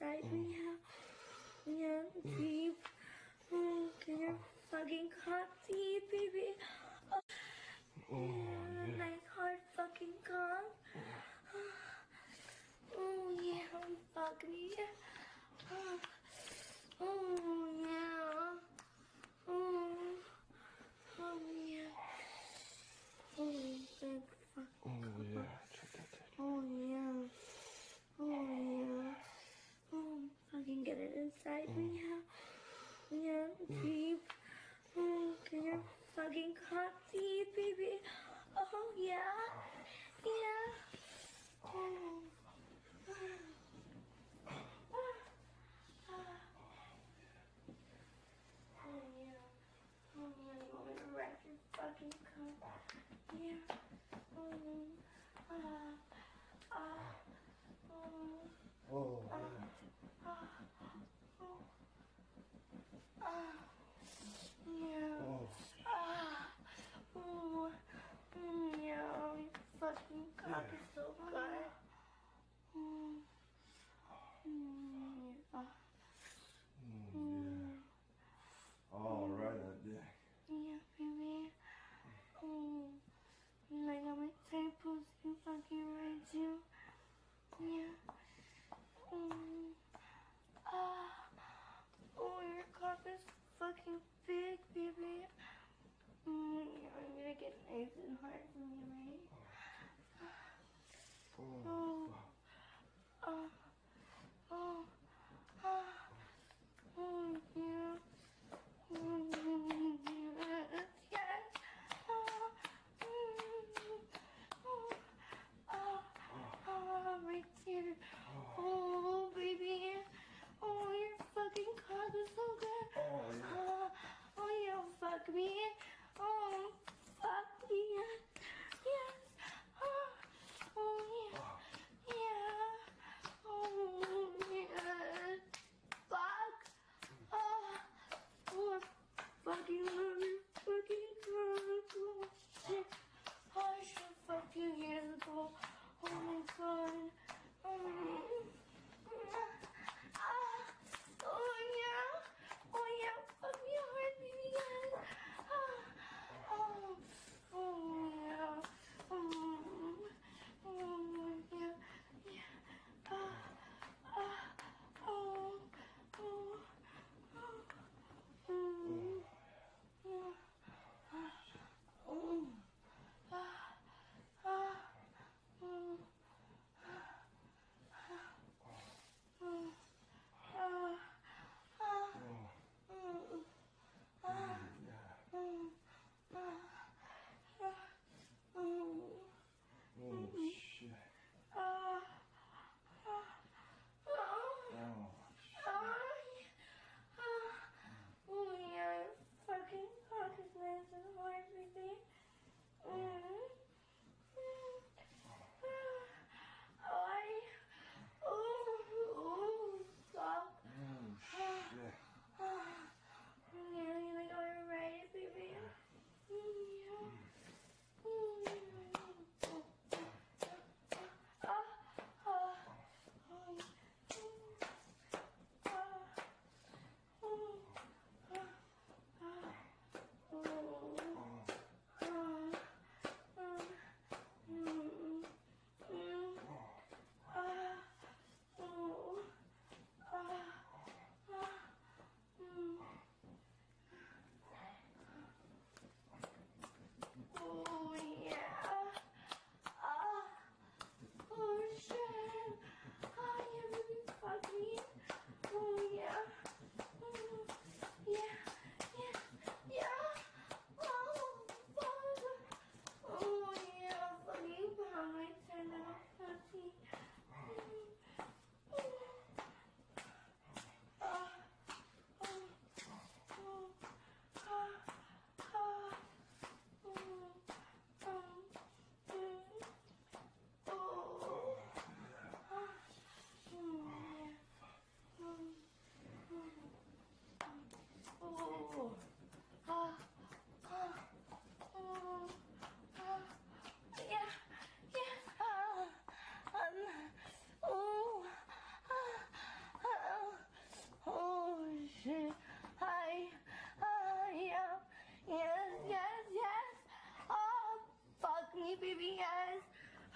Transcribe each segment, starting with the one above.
inside me? Mm. Yeah, yeah, deep. Oh, can your fucking cock deep, baby? Oh, yeah, nice hard fucking cock. Oh yeah, fuck me. Oh, oh yeah. Oh, oh yeah. Oh, big fuck. Oh yeah, check that thing. Oh yeah. Oh yeah. Oh, fucking inside me. Mm. Yeah. Yeah, deep. Oh, can your fucking cock Papa so good. All right, I did. Yeah, baby. Mm. Like I'm a table, you fucking right, you. Yeah. Mm. Oh, your cock is fucking big, baby. Mm, I'm gonna get nice and hard from you, right? Oh. Oh. Oh. Oh. Oh. Yeah. Oh.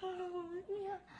ああ、い。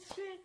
strength.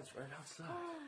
It's right outside.